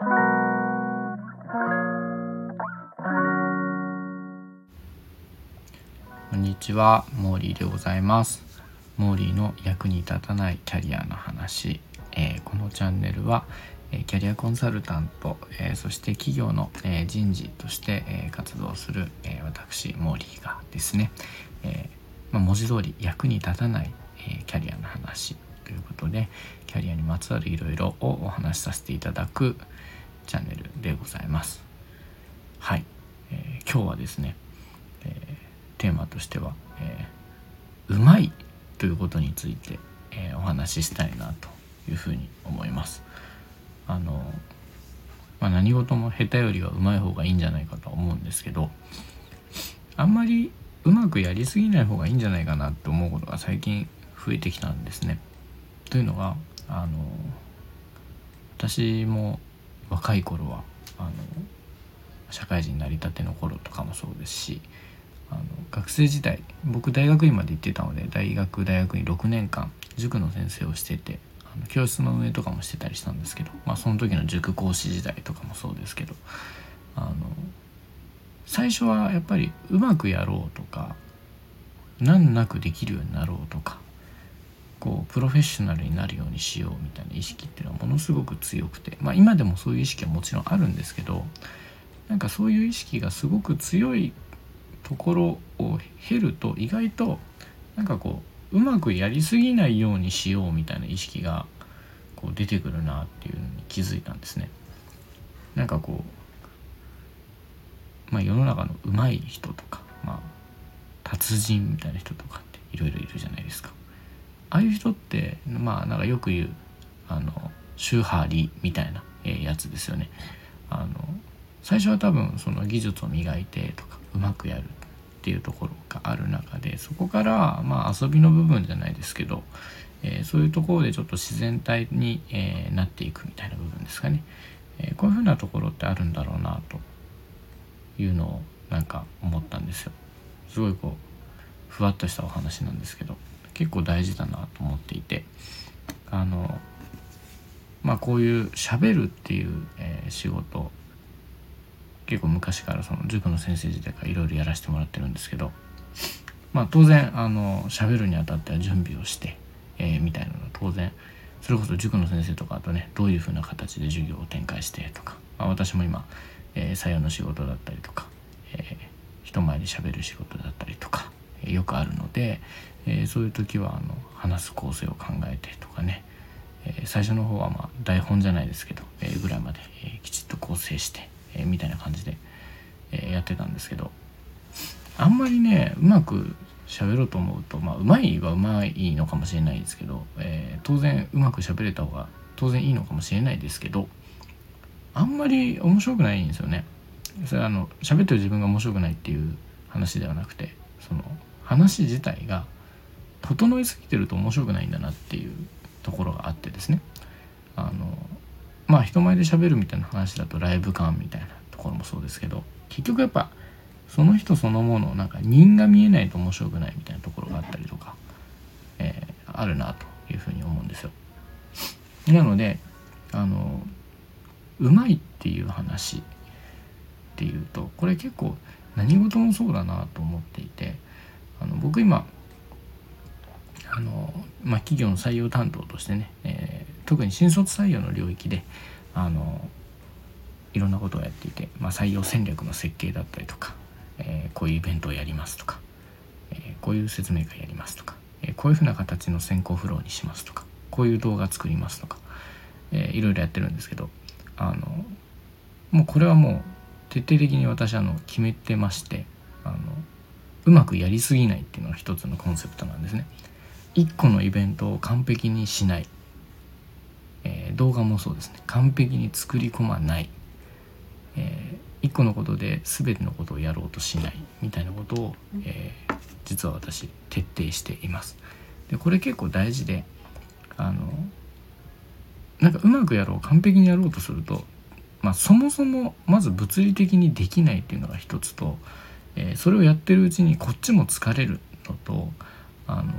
こんにちは、モーリーでございます。モーリーの役に立たないキャリアの話、えーこのチャンネルは、えキャリアコンサルタント、えーそして企業の、えー人事として、え活動する、え私モーリーがですね、えまあ、文字通り役に立たない、えキャリアの話。ということでキャリアにまつわるいろいろをお話しさせていただくチャンネルでございます。はい、えー今日はですね、えーテーマとしては、えーうまいということについて、えーお話ししたいなというふうに思います。あのまあ、何事も下手よりはうまい方がいいんじゃないかと思うんですけどあんまりうまくやりすぎない方がいいんじゃないかなって思うことが最近増えてきたんですね。というのがあの私も若い頃はあの社会人になりたての頃とかもそうですしあの学生時代僕大学院まで行ってたので大学大学院6年間塾の先生をしててあの教室の運営とかもしてたりしたんですけど、まあ、その時の塾講師時代とかもそうですけどあの最初はやっぱりうまくやろうとか難なくできるようになろうとかこうプロフェッショナルになるようにしようみたいな意識っていうのはものすごく強くてまあ今でもそういう意識はもちろんあるんですけどなんかそういう意識がすごく強いところを経ると意外となんかこううまくやりすぎないようにしようみたいな意識がこう出てくるなっていうのに気づいたんですね。なんかこう、まあ、世の中の上手い人とか、まあ、達人みたいな人とかっていろいろいるじゃないですか。ああいう人ってまあなんかよく言うあのシューハーリーみたいな、えーやつですよね。あの最初は多分その技術を磨いてとかうまくやるっていうところがある中でそこからまあ遊びの部分じゃないですけど、えーそういうところでちょっと自然体に、えーなっていくみたいな部分ですかね、えーこういうふうなところってあるんだろうなというのをなんか思ったんですよ。すごいこうふわっとしたお話なんですけど。結構大事だなと思っていてあのまあこういう喋るっていう、えー仕事結構昔からその塾の先生時代からいろいろやらせてもらってるんですけどまあ当然あの喋るにあたっては準備をして、えーみたいなの当然それこそ塾の先生とかあとねどういうふうな形で授業を展開してとか、まあ、私も今、えー採用の仕事だったりとか、えー人前で喋る仕事だったりとか、えーよくあるので、えーそういう時はあの話す構成を考えてとかね、えー最初の方はまあ台本じゃないですけど、えーぐらいまで、えきちっと構成して、えみたいな感じで、えやってたんですけどあんまりねうまく喋ろうと思うとまあうまいはうまいのかもしれないですけど、え当然うまく喋れた方が当然いいのかもしれないですけどあんまり面白くないんですよね。それあの喋ってる自分が面白くないっていう話ではなくてその話自体が整いすぎてると面白くないんだなっていうところがあってですねあのまあ人前で喋るみたいな話だとライブ感みたいなところもそうですけど結局やっぱその人そのものなんか人が見えないと面白くないみたいなところがあったりとか、えーあるなというふうに思うんですよ。なのであのうまいっていう話っていうとこれ結構何事もそうだなと思っていてあの僕今あの、まあ、企業の採用担当としてね、えー特に新卒採用の領域であのいろんなことをやっていて、まあ、採用戦略の設計だったりとか、えーこういうイベントをやりますとか、えーこういう説明会やりますとか、えこういうふうな形の先行フローにしますとかこういう動画作りますとか、えーいろいろやってるんですけどあのもうこれはもう徹底的に私あの決めてましてあのうまくやりすぎないっていうのが一つのコンセプトなんですね。一個のイベントを完璧にしない、えー動画もそうですね。完璧に作り込まない、えー一個のことで全てのことをやろうとしない。みたいなことを、えー実は私徹底しています。でこれ結構大事であのなんかうまくやろう完璧にやろうとすると、まあ、そもそもまず物理的にできないっていうのが一つと、えーそれをやってるうちにこっちも疲れるのとあの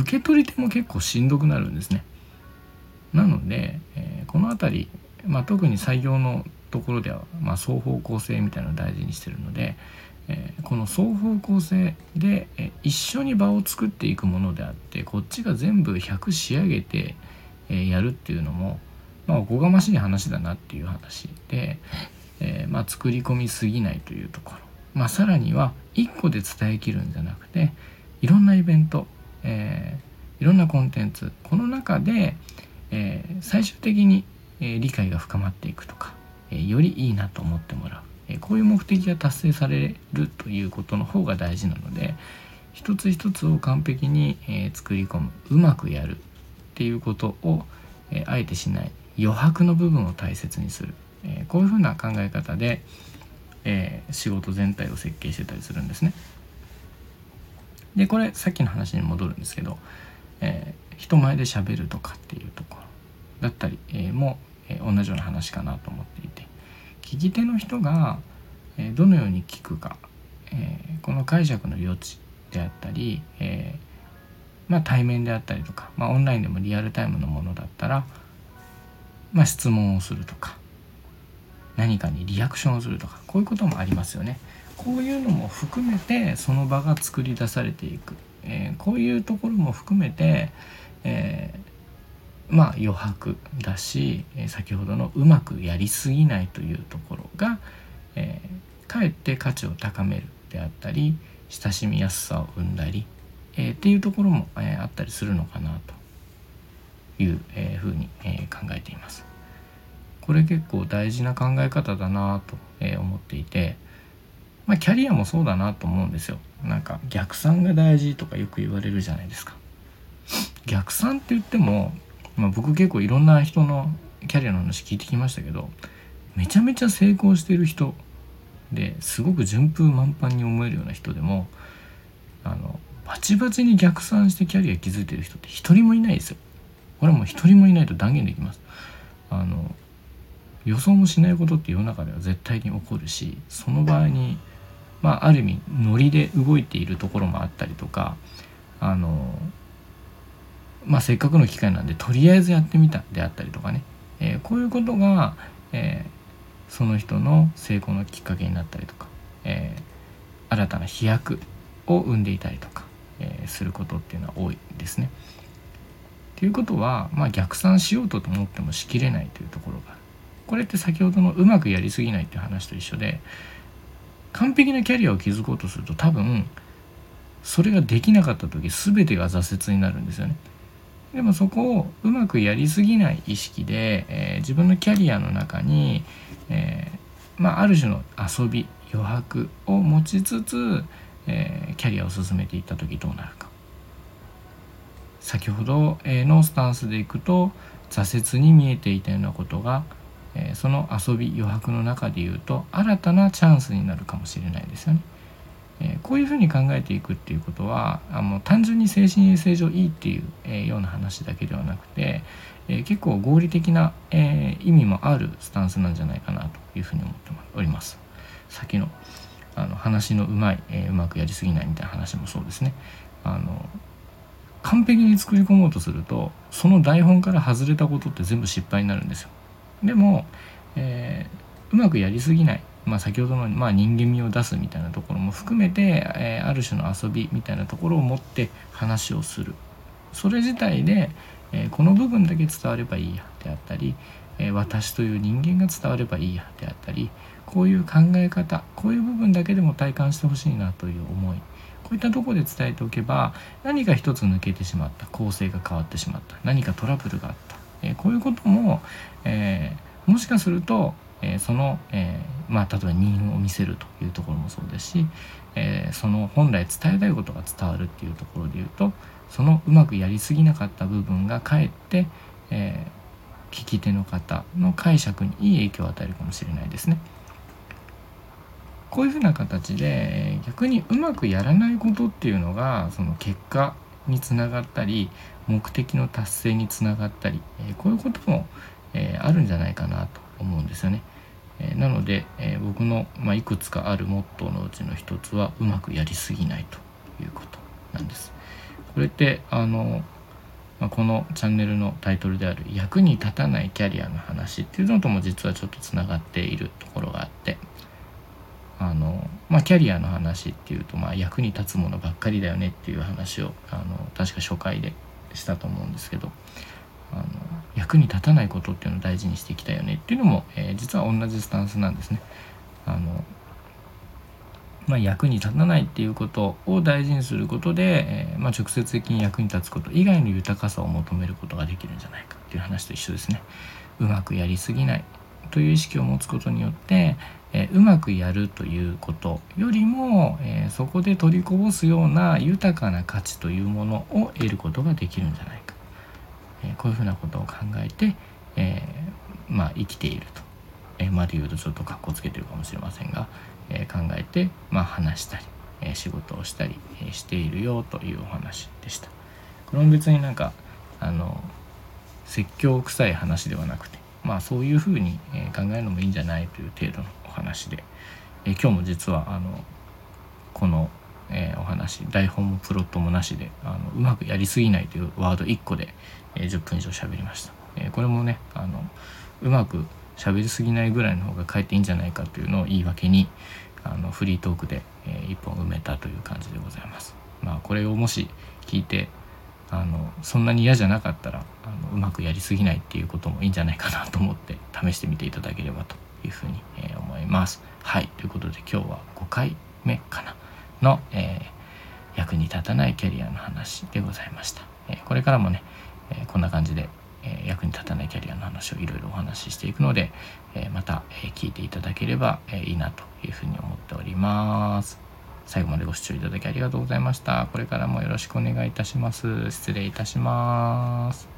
受け取り手も結構しんどくなるんですね。なので、えーこの辺りまあ、特に採用のところでは、まあ、双方向性みたいなのを大事にしてるので、えー、この双方向性で、えー、一緒に場を作っていくものであってこっちが全部100仕上げて、えー、やるっていうのも、まあ、おこがましい話だなっていう話で、えまあ、作り込みすぎないというところ、まあ、さらには1個で伝えきるんじゃなくていろんなイベント、えいろんなコンテンツこの中で、え最終的に、え理解が深まっていくとか、えよりいいなと思ってもらうえこういう目的が達成されるということの方が大事なので一つ一つを完璧に、え作り込むうまくやるっていうことを、えあえてしない余白の部分を大切にする、えこういうふうな考え方で、え仕事全体を設計してたりするんですね。でこれさっきの話に戻るんですけど、えー、人前でしゃべるとかっていうところだったり、えー、も、えー、同じような話かなと思っていて聞き手の人がえどのように聞くか、えこの解釈の余地であったり、えまあ、対面であったりとか、まあ、オンラインでもリアルタイムのものだったら、まあ、質問をするとか何かにリアクションをするとかこういうこともありますよね。こういうのも含めてその場が作り出されていく、えー、こういうところも含めて、えーまあ余白だし、え先ほどのうまくやりすぎないというところが、えー、かえって価値を高めるであったり親しみやすさを生んだり、えー、っていうところも、えー、あったりするのかなという、えー、ふうに、えー、考えています。これ結構大事な考え方だなと、えー、思っていて、まあ、キャリアもそうだなと思うんですよ。なんか逆算が大事とかよく言われるじゃないですか。逆算って言ってもまあ、僕結構いろんな人のキャリアの話聞いてきましたけどめちゃめちゃ成功してる人ですごく順風満帆に思えるような人でもあのバチバチに逆算してキャリア築いてる人って一人もいないですよ。これはもう一人もいないと断言できます。あの予想もしないことって世の中では絶対に起こるしその場合にまあある意味ノリで動いているところもあったりとかあのまあ、せっかくの機会なんでとりあえずやってみたであったりとかね、えー、こういうことが、えー、その人の成功のきっかけになったりとか、えー、新たな飛躍を生んでいたりとか、えすることっていうのは多いですね。ということは、まあ、逆算しようと思ってもしきれないというところがこれって先ほどのうまくやりすぎないっていう話と一緒で完璧なキャリアを築こうとすると多分それができなかった時全てが挫折になるんですよね。でもそこをうまくやりすぎない意識で、えー、自分のキャリアの中に、えー、まあ、ある種の遊び余白を持ちつつ、えー、キャリアを進めていった時どうなるか先ほど、えのスタンスでいくと挫折に見えていたようなことが、えその遊び余白の中で言うと新たなチャンスになるかもしれないですよね。えこういうふうに考えていくっていうことはあの単純に精神衛生上いいっていう、えような話だけではなくて、え結構合理的な、え意味もあるスタンスなんじゃないかなというふうに思っております。先のあの話のうまい、えうまくやりすぎないみたいな話もそうですね。あの完璧に作り込もうとするとその台本から外れたことって全部失敗になるんですよ。でも、えー、うまくやりすぎない。まあ、先ほどの、まあ、人間味を出すみたいなところも含めて、えー、ある種の遊びみたいなところを持って話をする。それ自体で、えー、この部分だけ伝わればいいやであったり、え、私という人間が伝わればいいやであったりこういう考え方こういう部分だけでも体感してほしいなという思い。こういったところで伝えておけば何か一つ抜けてしまった。構成が変わってしまった。何かトラブルがあった、えこういうことも、えもしかするとえ、その、え、まあ、例えば任を見せるというところもそうですし、え、その本来伝えたいことが伝わるっていうところで言うとそのうまくやりすぎなかった部分がかえって、え聞き手の方の解釈にいい影響を与えるかもしれないですね。こういうふうな形で逆にうまくやらないことっていうのがその結果につながったり目的の達成につながったり、えこういうことも、えあるんじゃないかなと思うんですよね。えなので、え僕の、まあ、いくつかあるモットーのうちの一つはうまくやりすぎないということなんです。これってあのまあ、このチャンネルのタイトルである「役に立たないキャリアの話」っていうのとも実はちょっとつながっているところがあってあの、まあ、キャリアの話っていうと、まあ、役に立つものばっかりだよねっていう話をあの確か初回でしたと思うんですけどあの役に立たないことっていうのを大事にしていきたいよねっていうのも、えー、実は同じスタンスなんですね。あのまあ、役に立たないっていうことを大事にすることで、えー、まあ、直接的に役に立つこと以外の豊かさを求めることができるんじゃないかっていう話と一緒ですね。うまくやりすぎないという意識を持つことによって、え、うまくやるということよりも、え、そこで取りこぼすような豊かな価値というものを得ることができるんじゃないか、えこういうふうなことを考えて、えまあ、生きていると、えまで言うとちょっとかっこつけてるかもしれませんが、え考えて、まあ、話したり、え仕事をしたり、えしているよというお話でした。これも別になんかあの説教臭い話ではなくてまあそういうふうに考えるのもいいんじゃないという程度の話で、え今日も実はあのこの、えお話台本もプロットもなしであのうまくやりすぎないというワード1個で、え10分以上喋りました、えこれもねあのうまく喋りすぎないぐらいの方がかえっていいんじゃないかというのを言い訳にあのフリートークで、えー、1本埋めたという感じでございます。まあこれをもし聞いてあのそんなに嫌じゃなかったらあのうまくやりすぎないっていうこともいいんじゃないかなと思って試してみていただければというふうに、えー、思います。ますはいということで今日は5回目かなの、えー、役に立たないキャリアの話でございました。えー、これからもね、えこんな感じでえ役に立たないキャリアの話をいろいろお話ししていくので、えまた、え聞いていただければ、えいいなというふうに思っております。最後までご視聴いただきありがとうございました。これからもよろしくお願いいたします。失礼いたします。